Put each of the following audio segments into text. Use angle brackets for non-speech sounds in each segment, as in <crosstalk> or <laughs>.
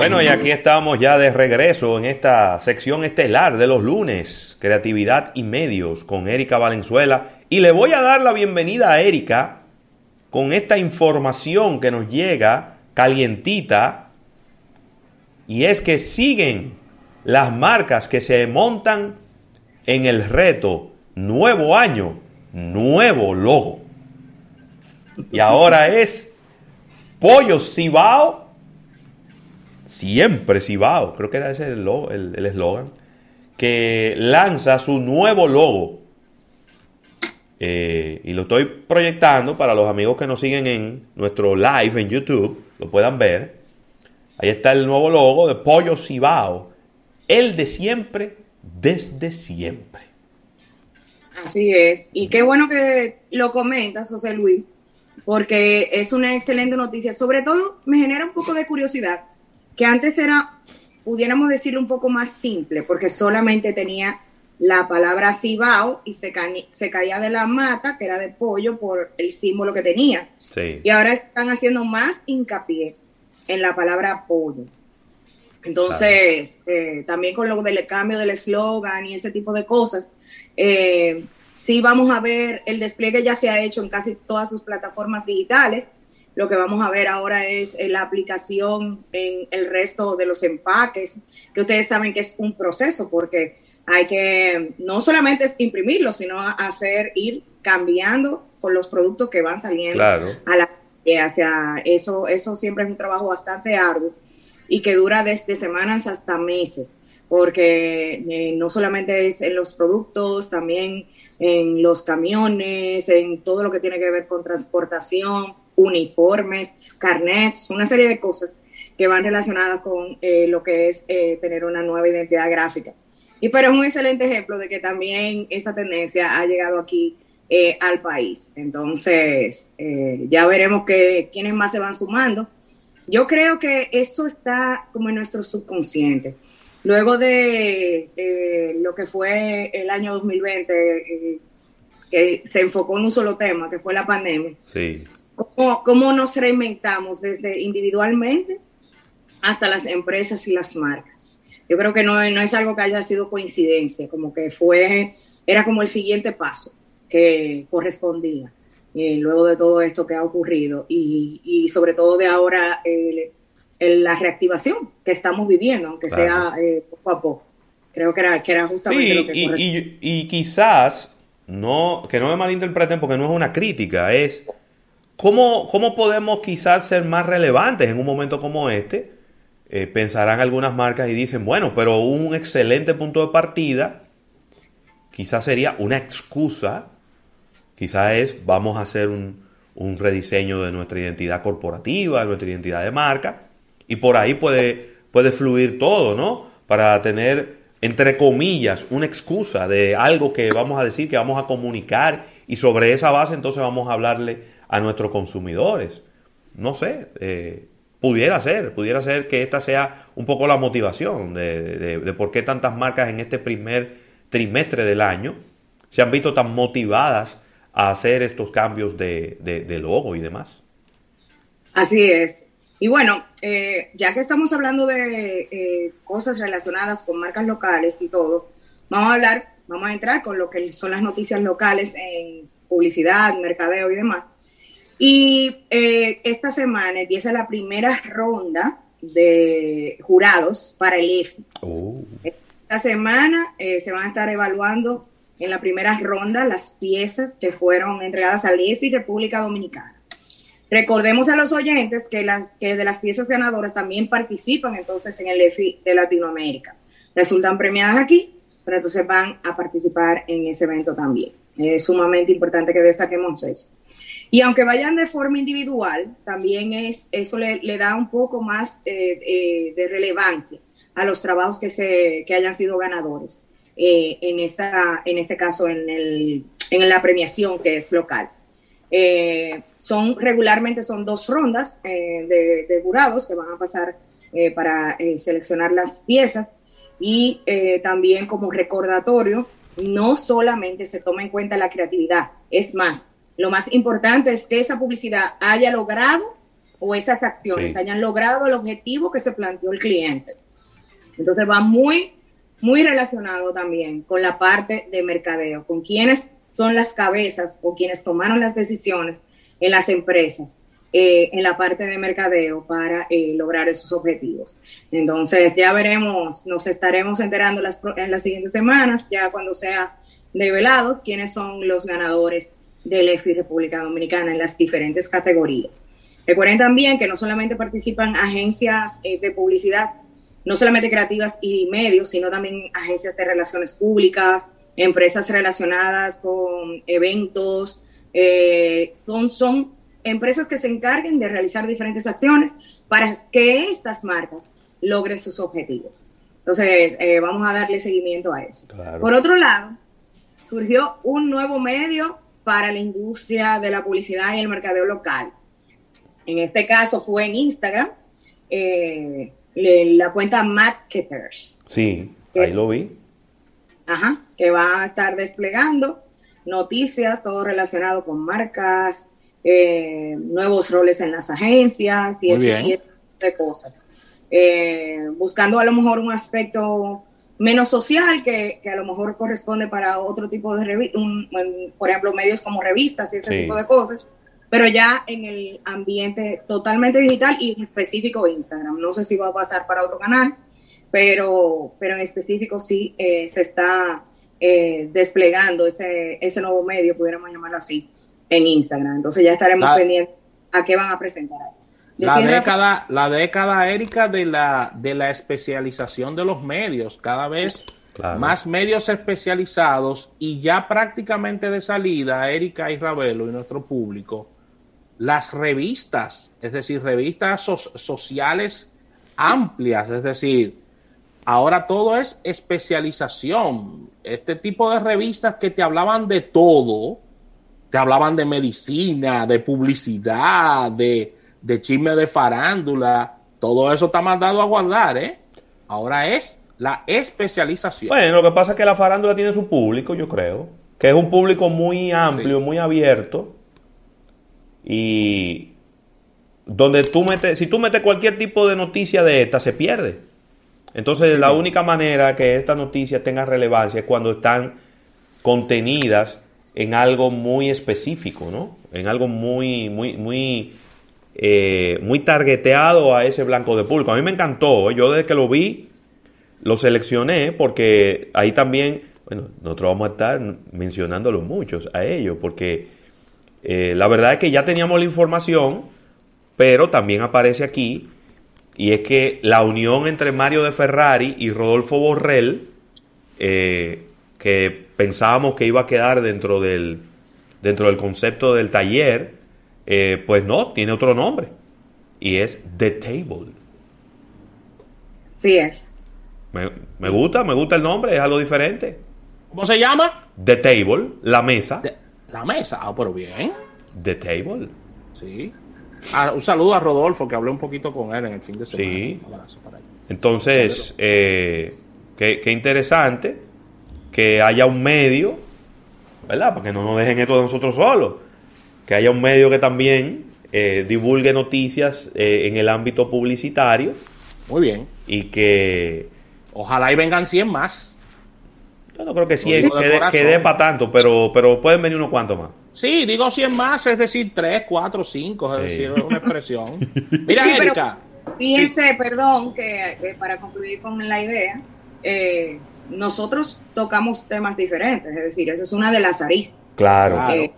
Bueno, y aquí estamos ya de regreso en esta sección estelar de los lunes, Creatividad y Medios, con Erika Valenzuela. Y le voy a dar la bienvenida a Erika con esta información que nos llega calientita. Y es que siguen las marcas que se montan en el reto Nuevo Año, Nuevo Logo. Y ahora es Pollo Cibao siempre Cibao, creo que era ese el eslogan, que lanza su nuevo logo. Eh, y lo estoy proyectando para los amigos que nos siguen en nuestro live en YouTube, lo puedan ver. Ahí está el nuevo logo de Pollo Cibao, el de siempre, desde siempre. Así es. Y qué bueno que lo comentas, José Luis, porque es una excelente noticia. Sobre todo me genera un poco de curiosidad que antes era, pudiéramos decirlo un poco más simple, porque solamente tenía la palabra cibao y se, se caía de la mata, que era de pollo, por el símbolo que tenía. Y ahora están haciendo más hincapié en la palabra pollo. Entonces, eh, también con lo del cambio del eslogan y ese tipo de cosas, eh, sí vamos a ver, el despliegue ya se ha hecho en casi todas sus plataformas digitales, lo que vamos a ver ahora es eh, la aplicación en el resto de los empaques, que ustedes saben que es un proceso porque hay que no solamente es imprimirlo, sino hacer ir cambiando con los productos que van saliendo a la hacia eso eso siempre es un trabajo bastante arduo y que dura desde semanas hasta meses porque eh, no solamente es en los productos también en los camiones en todo lo que tiene que ver con transportación uniformes, carnets, una serie de cosas que van relacionadas con eh, lo que es eh, tener una nueva identidad gráfica. Y pero es un excelente ejemplo de que también esa tendencia ha llegado aquí eh, al país. Entonces, ya veremos que, quiénes más se van sumando. Yo creo que eso está como en nuestro subconsciente. Luego de lo que fue el año 2020, que se enfocó en un solo tema, que fue la pandemia. Sí cómo, nos reinventamos desde individualmente hasta las empresas y las marcas. Yo creo que no, no es algo que haya sido coincidencia, como que fue, era como el siguiente paso que correspondía eh, luego de todo esto que ha ocurrido y, sobre todo de ahora la reactivación que estamos viviendo, aunque sea eh, poco a poco. Creo que era, que era justamente lo que y, y, y, quizás, no, que no me malinterpreten porque no es una crítica, es ¿Cómo, podemos quizás ser más relevantes en un momento como este? Eh, pensarán algunas marcas y dicen, bueno, pero un excelente punto de partida quizás sería una excusa, quizás es vamos a hacer un, un rediseño de nuestra identidad corporativa, de nuestra identidad de marca, y por ahí puede, puede fluir todo, ¿no? Para tener, entre comillas, una excusa de algo que vamos a decir, que vamos a comunicar, y sobre esa base entonces vamos a hablarle a nuestros consumidores. No sé, eh, pudiera ser, pudiera ser que esta sea un poco la motivación de, por qué tantas marcas en este primer trimestre del año se han visto tan motivadas a hacer estos cambios de, logo y demás. Así es. Y bueno, eh, ya que estamos hablando de eh, cosas relacionadas con marcas locales y todo, vamos a hablar, vamos a entrar con lo que son las noticias locales en publicidad, mercadeo y demás. Y eh, esta semana empieza la primera ronda de jurados para el EFI. Oh. Esta semana eh, se van a estar evaluando en la primera ronda las piezas que fueron entregadas al EFI República Dominicana. Recordemos a los oyentes que, las, que de las piezas ganadoras también participan entonces en el EFI de Latinoamérica. Resultan premiadas aquí, pero entonces van a participar en ese evento también. Es sumamente importante que destaquemos eso. Y aunque vayan de forma individual, también es, eso le, da un poco más eh, eh, de relevancia a los trabajos que, se, que hayan sido ganadores, eh, en, esta, en este caso en, el, en la premiación que es local. son regularmente son dos rondas de, de, jurados que van a pasar para seleccionar las piezas y también como recordatorio, no solamente se toma en cuenta la creatividad, es más, lo más importante es que esa publicidad haya logrado o esas acciones hayan logrado el objetivo que se planteó el cliente. Entonces va muy, muy relacionado también con la parte de mercadeo, con quienes son las cabezas o quienes tomaron las decisiones en las empresas. Eh, en la parte de mercadeo para eh, lograr esos objetivos. Entonces, ya veremos, nos estaremos enterando las, en las siguientes semanas, ya cuando sea develados, quiénes son los ganadores del EFI República Dominicana en las diferentes categorías. Recuerden también que no solamente participan agencias eh, de publicidad, no solamente creativas y medios, sino también agencias de relaciones públicas, empresas relacionadas con eventos, son, son empresas que se encarguen de realizar diferentes acciones para que estas marcas logren sus objetivos. Entonces, eh, vamos a darle seguimiento a eso. Por otro lado, surgió un nuevo medio para la industria de la publicidad y el mercadeo local. En este caso fue en Instagram, eh, la cuenta Marketers. Sí, ahí lo vi. Ajá, que va a estar desplegando noticias, todo relacionado con marcas, eh, nuevos roles en las agencias y ese tipo de cosas. Eh, buscando a lo mejor un aspecto menos social que, a lo mejor corresponde para otro tipo de revistas, por ejemplo, medios como revistas y ese tipo de cosas, pero ya en el ambiente totalmente digital y en específico Instagram. No sé si va a pasar para otro canal, pero, pero en específico sí eh, se está desplegando ese, ese nuevo medio, pudiéramos llamarlo así, en Instagram. Entonces ya estaremos pendientes a qué van a presentar La década, la década, Erika, de la, de la especialización de los medios, cada vez más medios especializados y ya prácticamente de salida, Erika y Ravelo y nuestro público, las revistas, es decir, revistas sociales amplias, es decir, ahora todo es especialización. Este tipo de revistas que te hablaban de todo, te hablaban de medicina, de publicidad, de, de chisme de farándula. Todo eso está mandado a guardar, ¿eh? Ahora es la especialización. Bueno, lo que pasa es que la farándula tiene su público, yo creo. Que es un público muy amplio, muy abierto. Y donde tú metes, si tú metes cualquier tipo de noticia de esta, se pierde. Entonces, la única manera que esta noticia tenga relevancia es cuando están contenidas en algo muy específico, ¿no? En algo muy, muy, muy, eh, muy targeteado a ese blanco de público. A mí me encantó, ¿eh? yo desde que lo vi, lo seleccioné porque ahí también, bueno, nosotros vamos a estar mencionándolos muchos a ellos, porque eh, la verdad es que ya teníamos la información, pero también aparece aquí, y es que la unión entre Mario de Ferrari y Rodolfo Borrell, que pensábamos que iba a quedar dentro del, dentro del concepto del taller, eh, pues no, tiene otro nombre. Y es The Table. Sí es. Me, gusta, me gusta el nombre, es algo diferente. ¿Cómo se llama? The Table, la mesa. la mesa, ah, pero bien. The Table. Sí. Ah, un saludo a Rodolfo, que hablé un poquito con él en el fin de semana. Sí. Entonces, eh, qué, qué interesante que haya un medio, ¿verdad? Para que no nos dejen esto de nosotros solos. Que haya un medio que también eh, divulgue noticias eh, en el ámbito publicitario. Muy bien. Y que... Ojalá y vengan 100 más. Yo no creo que 100 que dé para tanto, pero, pero pueden venir unos cuantos más. Sí, digo 100 más, es decir, 3, 4, 5, es decir, es una expresión. <laughs> Mira, Erika. fíjense, perdón, que, para concluir con la idea, eh, nosotros tocamos temas diferentes, es decir, esa es una de las aristas. Claro. Eh,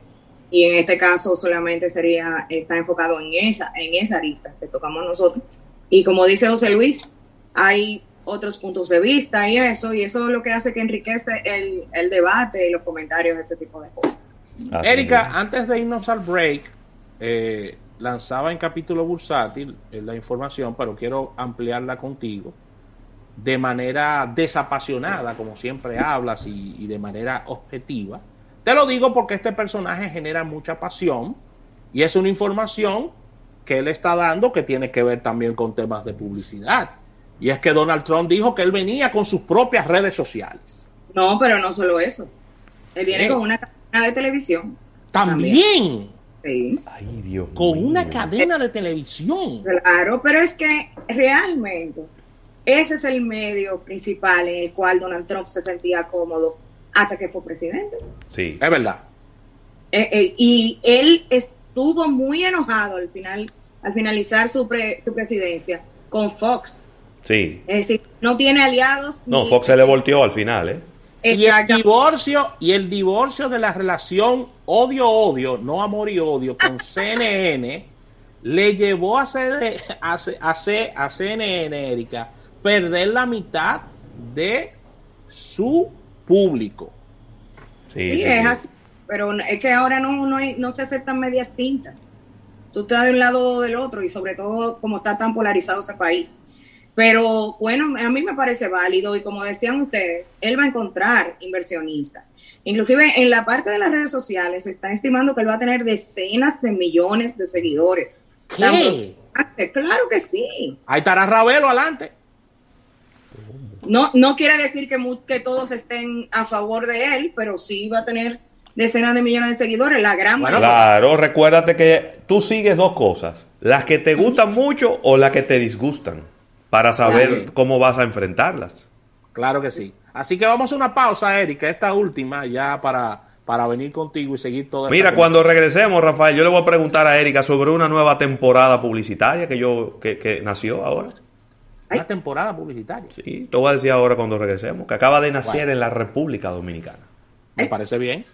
y en este caso solamente sería, está enfocado en esa, en esa arista que tocamos nosotros. Y como dice José Luis, hay otros puntos de vista y eso, y eso es lo que hace que enriquece el, debate y los comentarios, ese tipo de cosas. Erika, antes de irnos al break, eh, lanzaba en capítulo bursátil eh, la información, pero quiero ampliarla contigo de manera desapasionada, como siempre hablas, y, de manera objetiva. Te lo digo porque este personaje genera mucha pasión y es una información que él está dando que tiene que ver también con temas de publicidad. Y es que Donald Trump dijo que él venía con sus propias redes sociales. No, pero no solo eso. Él viene con una cadena de televisión. También. Sí. Ay, Dios Con una cadena de televisión. Claro, pero es que realmente ese es el medio principal en el cual Donald Trump se sentía cómodo hasta que fue presidente. Sí, es verdad. Eh, eh, y él estuvo muy enojado al final, al finalizar su, su presidencia con Fox. Sí. Es decir, no tiene aliados. No, Fox se le volteó al final, ¿eh? Y el divorcio y el divorcio de la relación odio-odio, no amor y odio con <laughs> CNN le llevó a, CD, a, a, a CNN, Erika, perder la mitad de su público. Sí, es así. Pero es que ahora no, no, no se aceptan medias tintas. Tú estás de un lado o del otro y sobre todo como está tan polarizado ese país. Pero bueno, a mí me parece válido y como decían ustedes, él va a encontrar inversionistas. Inclusive en la parte de las redes sociales se está estimando que él va a tener decenas de millones de seguidores. ¿Qué? Claro que sí. Ahí estará Ravelo adelante. No, no quiere decir que, que todos estén a favor de él, pero sí va a tener decenas de millones de seguidores, la gran mayoría. Claro, recuérdate que tú sigues dos cosas, las que te gustan mucho o las que te disgustan, para saber cómo vas a enfrentarlas. Claro que sí. Así que vamos a una pausa, Erika, esta última, ya para, para venir contigo y seguir todo. Mira, cuando regresemos, Rafael, yo le voy a preguntar a Erika sobre una nueva temporada publicitaria que yo que, que nació ahora. Una temporada publicitaria. Sí, te voy a decir ahora cuando regresemos, que acaba de nacer en la República Dominicana. Me parece bien.